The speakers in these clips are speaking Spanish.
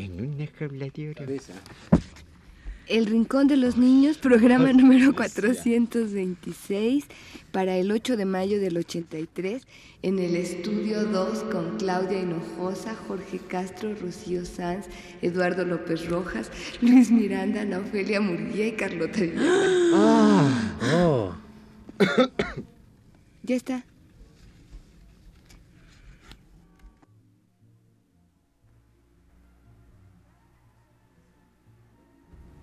En una jaula de oro. El Rincón de los Niños, programa número 426, para el 8 de mayo del 83, en el estudio 2 con Claudia Hinojosa, Jorge Castro, Rocío Sanz, Eduardo López Rojas, Luis Miranda, Ana Ofelia Murguía y Carlota Villalba. Ah, oh. Ya está.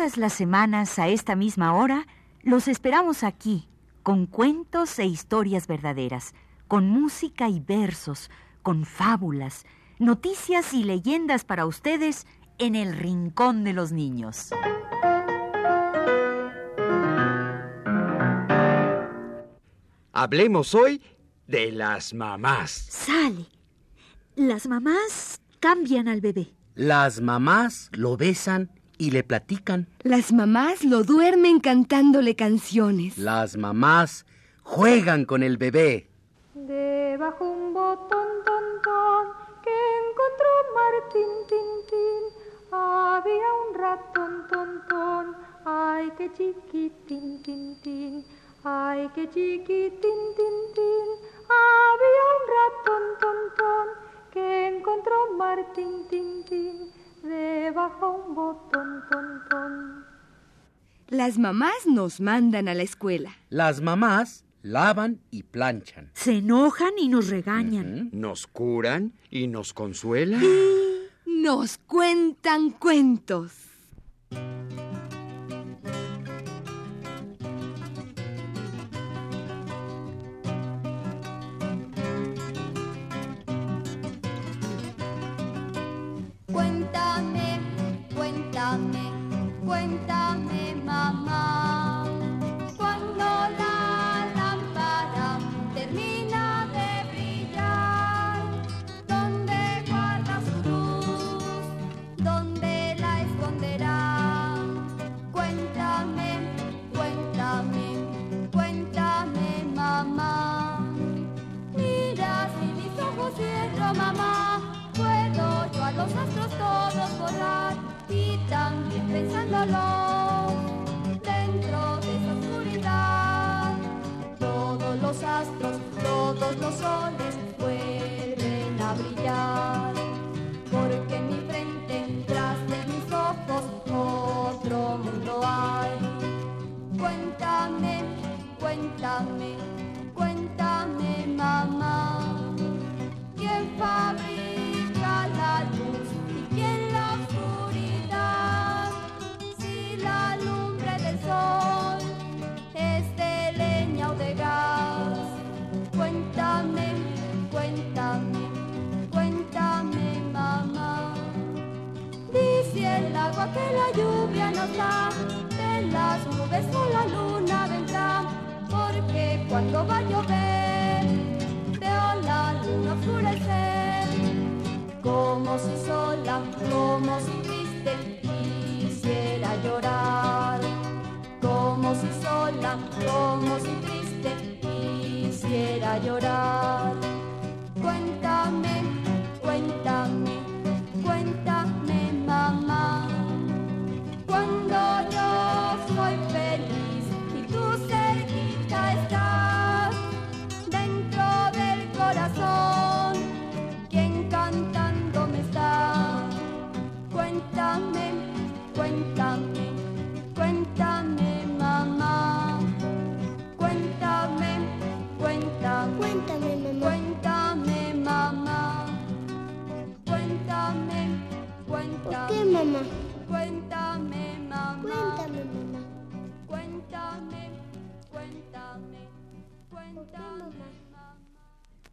Todas las semanas a esta misma hora los esperamos aquí con cuentos e historias verdaderas, con música y versos, con fábulas, noticias y leyendas para ustedes en el Rincón de los Niños. Hablemos hoy de las mamás. Sale. Las mamás cambian al bebé. Las mamás lo besan y le platican. Las mamás lo duermen cantándole canciones. Las mamás juegan con el bebé. Debajo un botón, ton, ton, que encontró Martín, tin, tin, había un ratón, ton, ton, ay, qué chiquitín, tin, tin, ay, qué chiquitín, tin, tin, había un ratón, ton, ton, que encontró Martín, tin, tin, debajo un botón, ton, ton. Las mamás nos mandan a la escuela. Las mamás lavan y planchan. Se enojan y nos regañan. Nos curan y nos consuelan. Nos cuentan cuentos.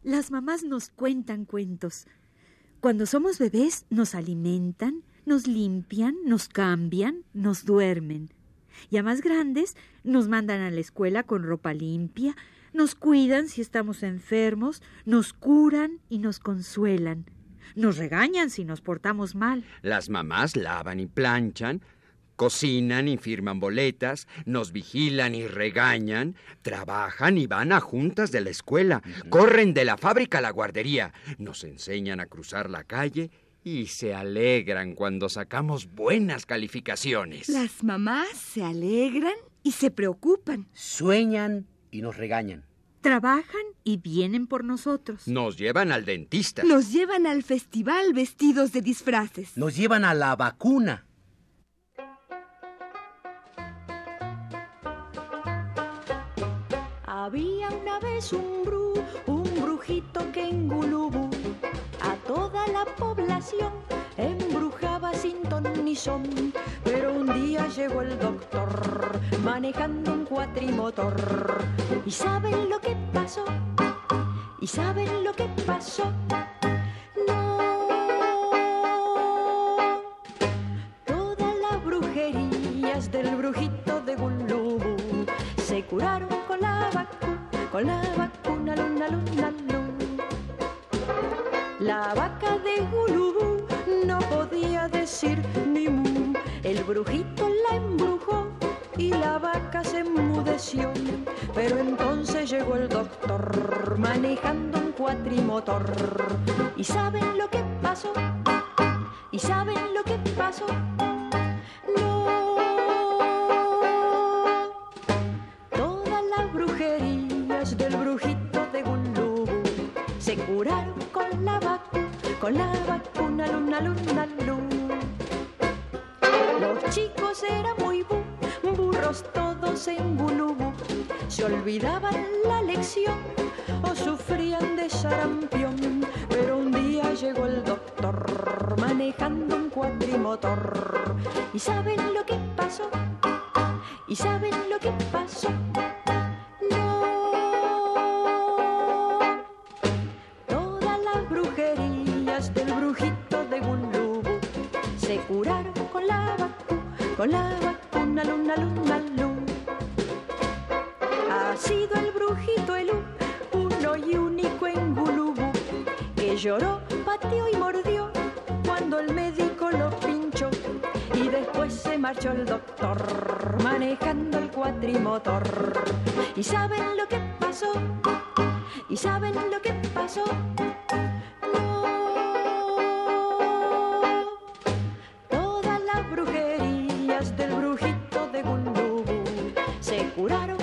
Las mamás nos cuentan cuentos. Cuando somos bebés nos alimentan, nos limpian, nos cambian, nos duermen. Y a más grandes nos mandan a la escuela con ropa limpia, nos cuidan si estamos enfermos, nos curan y nos consuelan. Nos regañan si nos portamos mal. Las mamás lavan y planchan, cocinan y firman boletas, nos vigilan y regañan, trabajan y van a juntas de la escuela, corren de la fábrica a la guardería, nos enseñan a cruzar la calle y se alegran cuando sacamos buenas calificaciones. Las mamás se alegran y se preocupan. Sueñan y nos regañan. Trabajan y vienen por nosotros. Nos llevan al dentista. Nos llevan al festival vestidos de disfraces. Nos llevan a la vacuna. Había una vez un bru, un brujito que en Gulubú a toda la población embrujaba sin ton ni son. Pero un día llegó el doctor manejando un cuatrimotor. ¿Y saben lo que pasó? ¿Y saben lo que pasó? ¿Y saben lo que pasó? ¿Y saben lo que pasó? No. Todas las brujerías del brujito de Gulubú se curaron con la vacuna, con la vacuna, luna, luna, luna. Los chicos eran muy bu, burros todos en Gulubú. Se olvidaban la lección o sufrían de sarampión. Pero llegó el doctor manejando un cuatrimotor. ¿Y saben lo que pasó? ¿Y saben lo que pasó? No. Todas las brujerías del brujito de Gulubú se curaron con la vacuna, con la vacuna, luna, luna, luna. Ha sido el brujito el uno y único en Gulubú que lloró, pateó y mordió cuando el médico lo pinchó. Y después se marchó el doctor manejando el cuatrimotor. ¿Y saben lo que pasó? ¿Y saben lo que pasó? No. Todas las brujerías del brujito de Gulubú se curaron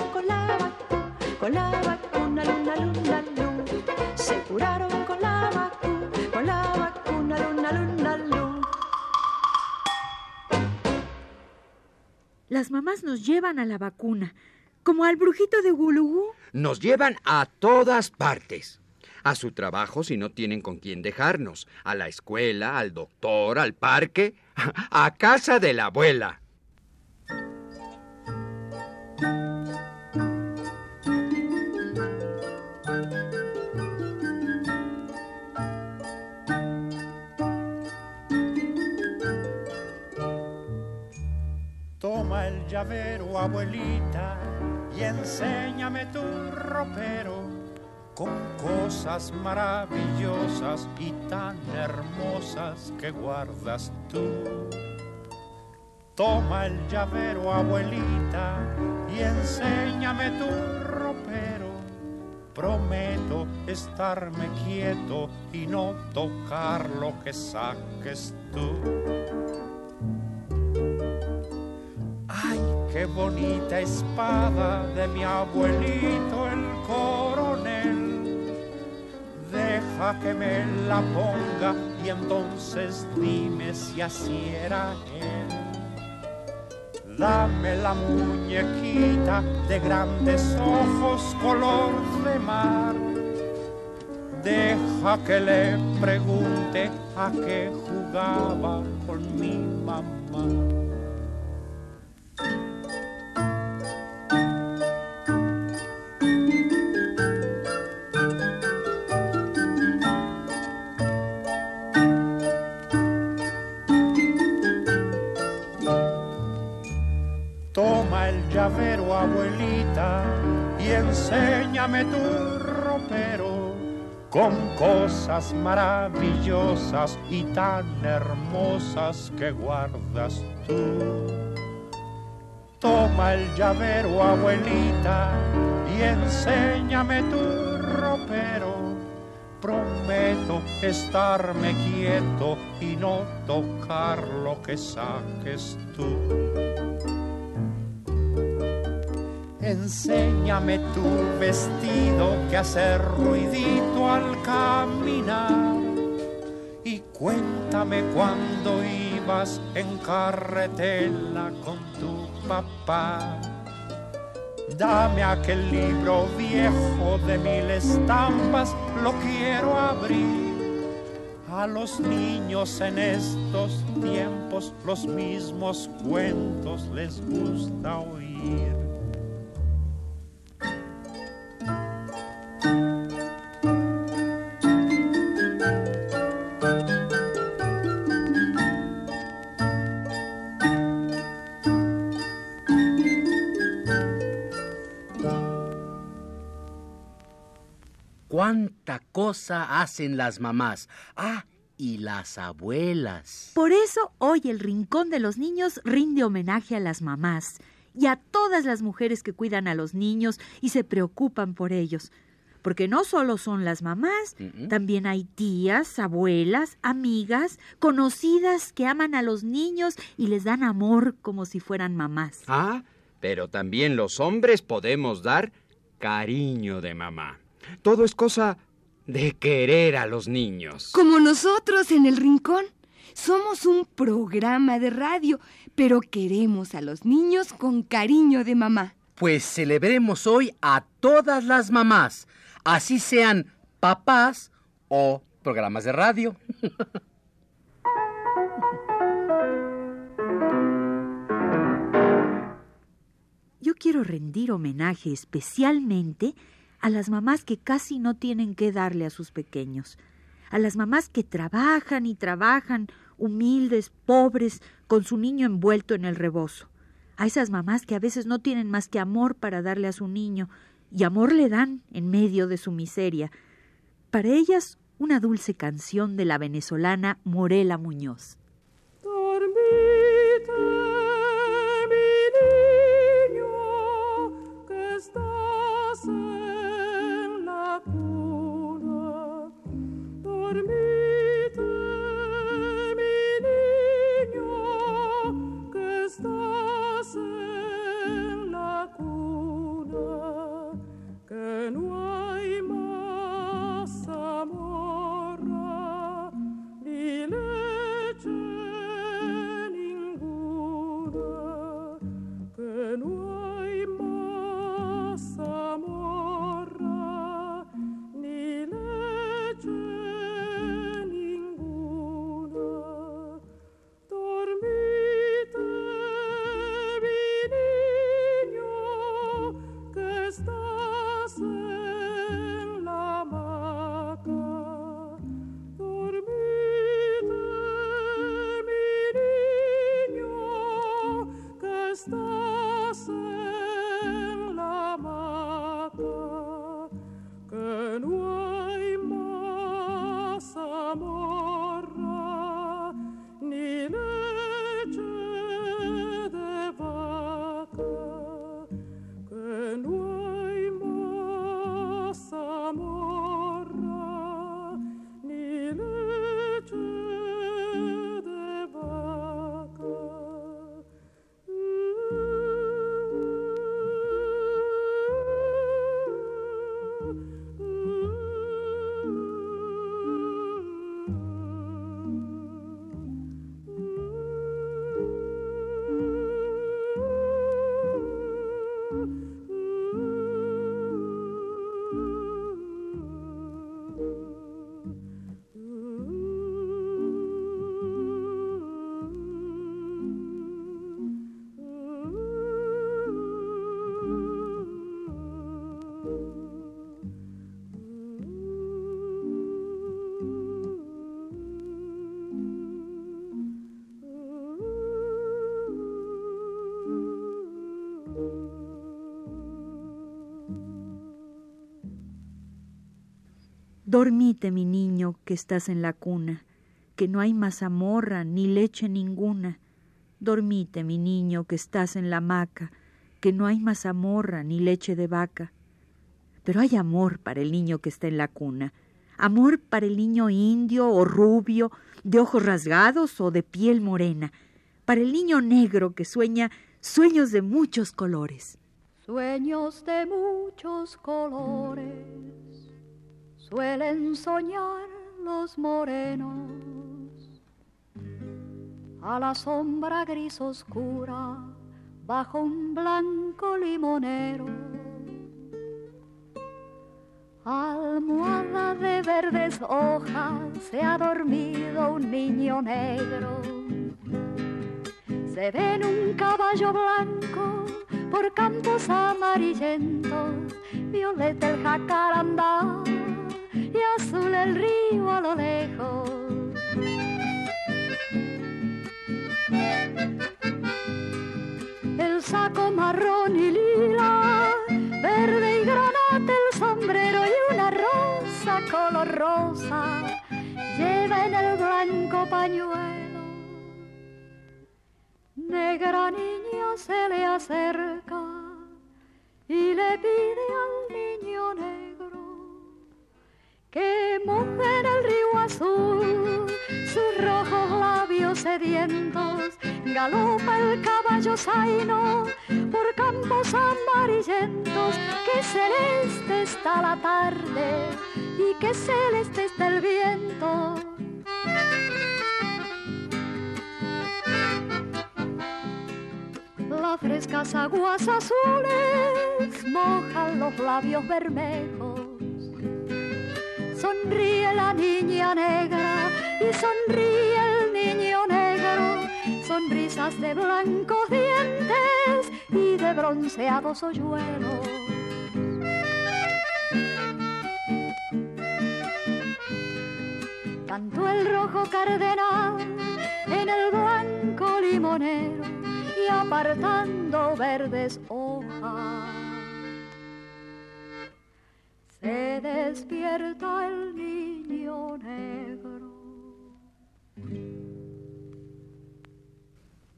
Nos llevan a la vacuna, como al brujito de Gulugú. Nos llevan a todas partes. A su trabajo si no tienen con quién dejarnos. A la escuela, al doctor, al parque, a casa de la abuela. Llavero, abuelita, y enséñame tu ropero con cosas maravillosas y tan hermosas que guardas tú. Toma el llavero, abuelita, y enséñame tu ropero. Prometo estarme quieto y no tocar lo que saques tú. Qué bonita espada de mi abuelito el coronel. Deja que me la ponga y entonces dime si así era él. Dame la muñequita de grandes ojos color de mar. Deja que le pregunte a qué jugaba con mi mamá. Enséñame tu ropero con cosas maravillosas y tan hermosas que guardas tú. Toma el llavero, abuelita, y enséñame tu ropero. Prometo estarme quieto y no tocar lo que saques tú. Enséñame tu vestido que hace ruidito al caminar. Y cuéntame cuando ibas en carretela con tu papá. Dame aquel libro viejo de mil estampas, lo quiero abrir. A los niños en estos tiempos los mismos cuentos les gusta oír. Cuánta cosa hacen las mamás. Ah, y las abuelas. Por eso hoy el Rincón de los Niños rinde homenaje a las mamás y a todas las mujeres que cuidan a los niños y se preocupan por ellos. Porque no solo son las mamás, también hay tías, abuelas, amigas, conocidas que aman a los niños y les dan amor como si fueran mamás. Ah, pero también los hombres podemos dar cariño de mamá. Todo es cosa de querer a los niños. Como nosotros en el rincón. Somos un programa de radio, pero queremos a los niños con cariño de mamá. Pues celebremos hoy a todas las mamás, así sean papás o programas de radio. Yo quiero rendir homenaje especialmente a las mamás que casi no tienen que darle a sus pequeños, a las mamás que trabajan y trabajan, humildes, pobres, con su niño envuelto en el rebozo, a esas mamás que a veces no tienen más que amor para darle a su niño, y amor le dan en medio de su miseria. Para ellas, una dulce canción de la venezolana Morela Muñoz. Dormite, mi niño, que estás en la cuna, que no hay mazamorra ni leche ninguna. Dormite, mi niño, que estás en la hamaca, que no hay mazamorra ni leche de vaca. Pero hay amor para el niño que está en la cuna, amor para el niño indio o rubio, de ojos rasgados o de piel morena, para el niño negro que sueña sueños de muchos colores. Sueños de muchos colores suelen soñar los morenos a la sombra gris oscura bajo un blanco limonero. Almohada de verdes hojas se ha dormido un niño negro. Se ve en un caballo blanco por campos amarillentos, violeta el jacarandá Negra niña se le acerca y le pide al niño negro que moje en el río azul sus rojos labios sedientos. Galopa el caballo zaino por campos amarillentos. Que celeste está la tarde y que celeste está el viento. Las frescas aguas azules mojan los labios bermejos. Sonríe la niña negra y sonríe el niño negro, sonrisas de blancos dientes y de bronceados hoyuelos. Cantó el rojo cardenal en el blanco limonero apartando verdes hojas se despierta el niño negro.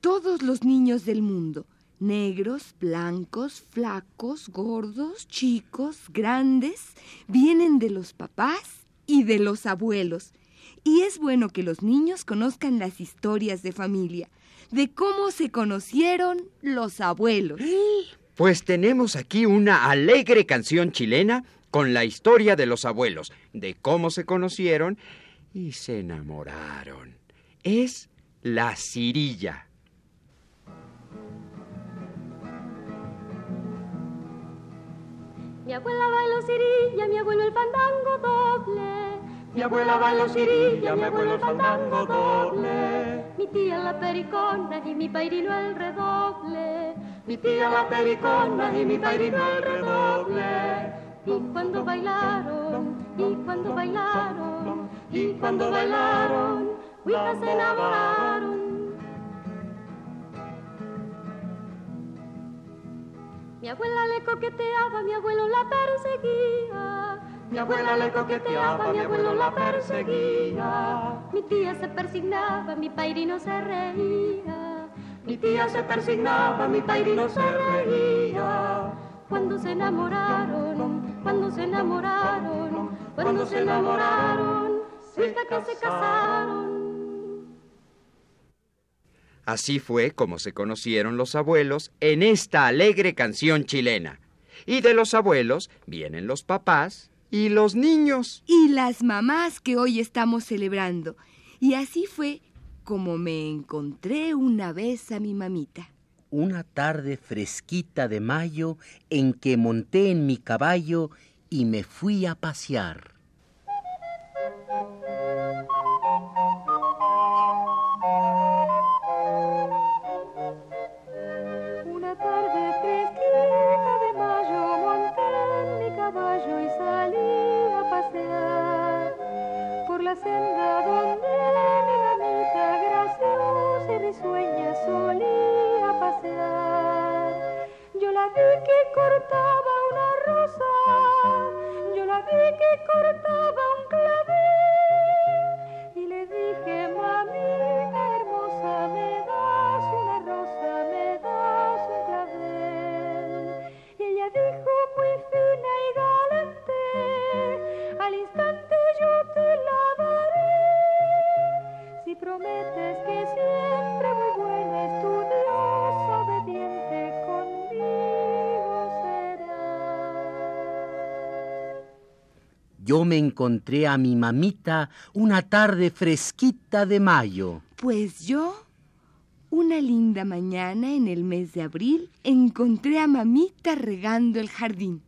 Todos los niños del mundo, negros, blancos, flacos, gordos, chicos, grandes, vienen de los papás y de los abuelos. Y es bueno que los niños conozcan las historias de familia, de cómo se conocieron los abuelos. Pues tenemos aquí una alegre canción chilena con la historia de los abuelos, de cómo se conocieron y se enamoraron. Es la cirilla. Mi abuela bailó cirilla, mi abuelo el fandango doble. Mi abuela bailó cirilla, mi abuelo el fandango doble. Mi tía la pericona y mi pairino el redoble. Mi tía la pericona y mi pairino el redoble. Y cuando bailaron, y cuando bailaron, y cuando bailaron, huijas se enamoraron. Mi abuela le coqueteaba, mi abuelo la perseguía. Mi abuela le coqueteaba, mi abuelo la perseguía. Mi tía se persignaba, mi pairino se reía. Mi tía se persignaba, mi pairino se reía. Cuando se enamoraron, cuando se enamoraron, cuando se enamoraron, hasta que se casaron. Así fue como se conocieron los abuelos en esta alegre canción chilena. Y de los abuelos vienen los papás y los niños. Y las mamás que hoy estamos celebrando. Y así fue como me encontré una vez a mi mamita. Una tarde fresquita de mayo en que monté en mi caballo y me fui a pasear. me encontré a mi mamita una tarde fresquita de mayo. Pues yo, una linda mañana en el mes de abril, encontré a mamita regando el jardín.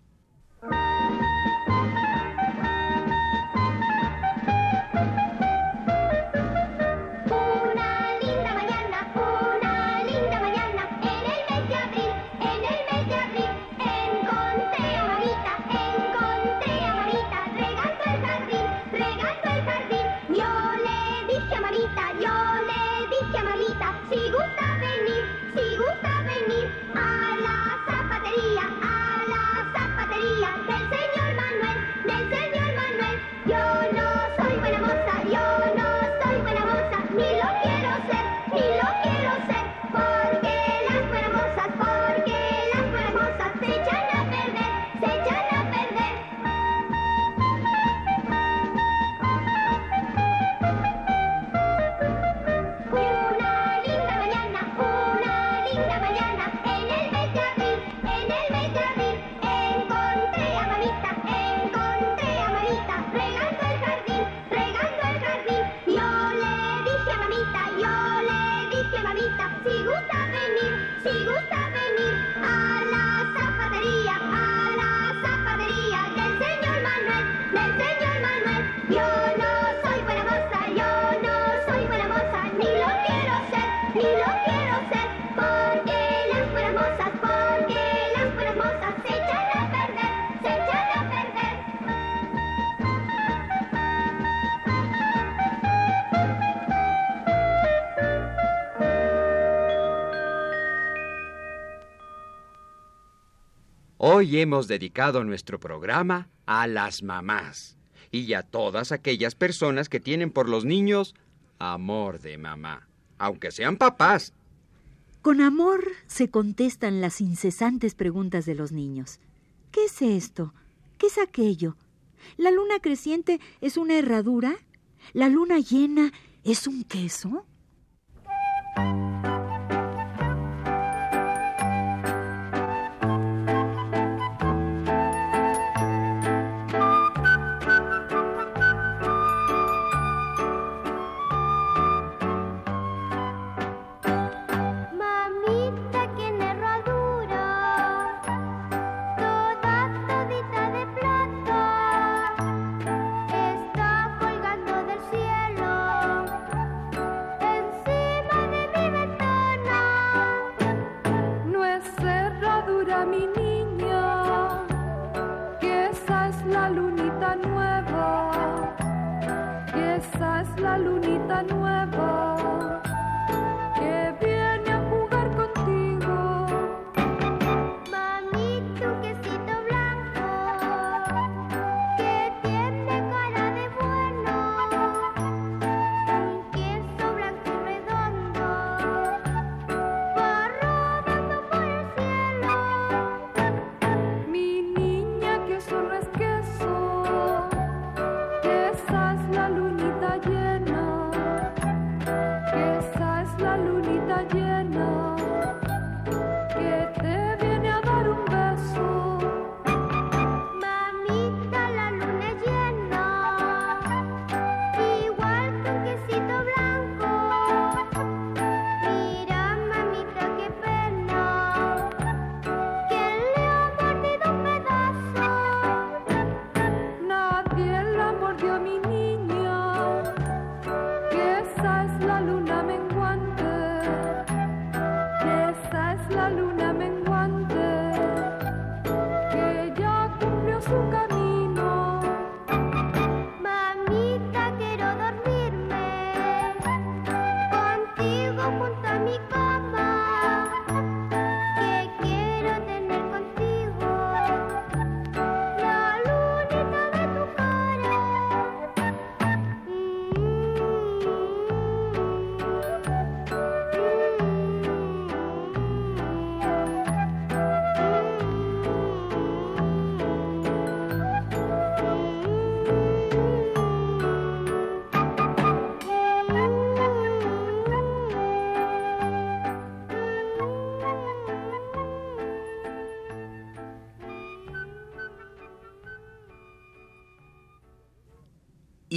Hoy hemos dedicado nuestro programa a las mamás y a todas aquellas personas que tienen por los niños amor de mamá, aunque sean papás. Con amor se contestan las incesantes preguntas de los niños. ¿Qué es esto? ¿Qué es aquello? ¿La luna creciente es una herradura? ¿La luna llena es un queso?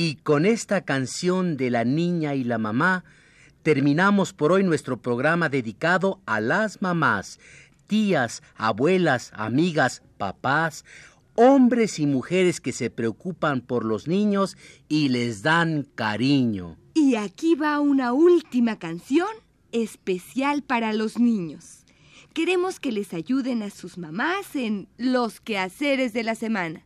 Y con esta canción de la niña y la mamá, terminamos por hoy nuestro programa dedicado a las mamás, tías, abuelas, amigas, papás, hombres y mujeres que se preocupan por los niños y les dan cariño. Y aquí va una última canción especial para los niños. Queremos que les ayuden a sus mamás en los quehaceres de la semana.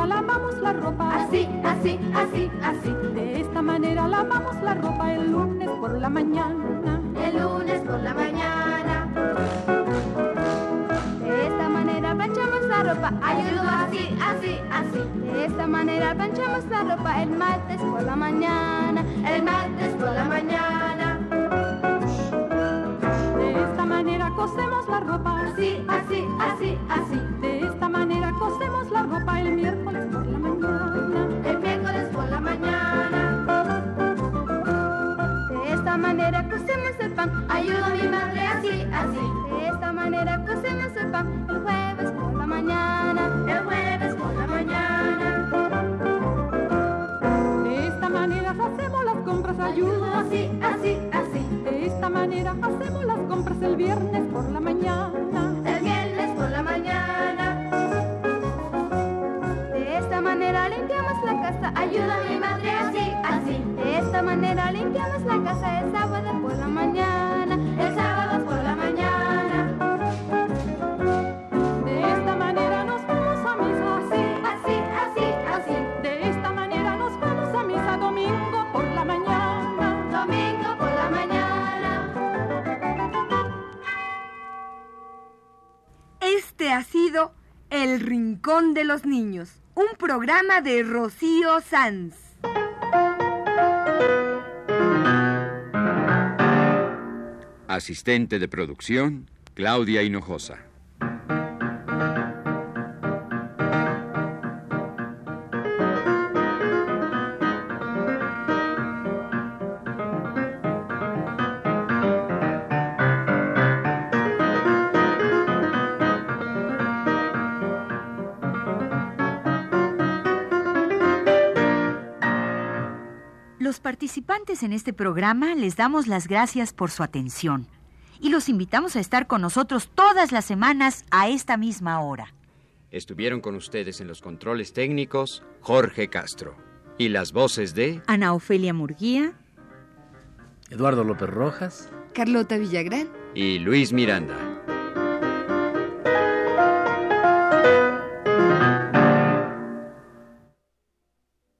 Manera lavamos la ropa. Así, así, así, así. De esta manera lavamos la ropa el lunes por la mañana. El lunes por la mañana. De esta manera planchamos la ropa. Ayudo así, así, así. De esta manera planchamos la ropa el martes por la mañana. El martes por la mañana. De esta manera cosemos la ropa. Así, así, así, así. El miércoles por la mañana. El miércoles por la mañana. De esta manera cosemos el pan. Ayudo a mi madre así, así. De esta manera cosemos el pan. El jueves por la mañana. El jueves de los Niños, un programa de Rocío Sanz. Asistente de producción, Claudia Hinojosa. Participantes en este programa les damos las gracias por su atención y los invitamos a estar con nosotros todas las semanas a esta misma hora. Estuvieron con ustedes en los controles técnicos Jorge Castro y las voces de Ana Ofelia Murguía, Eduardo López Rojas. Carlota Villagrán. y Luis Miranda.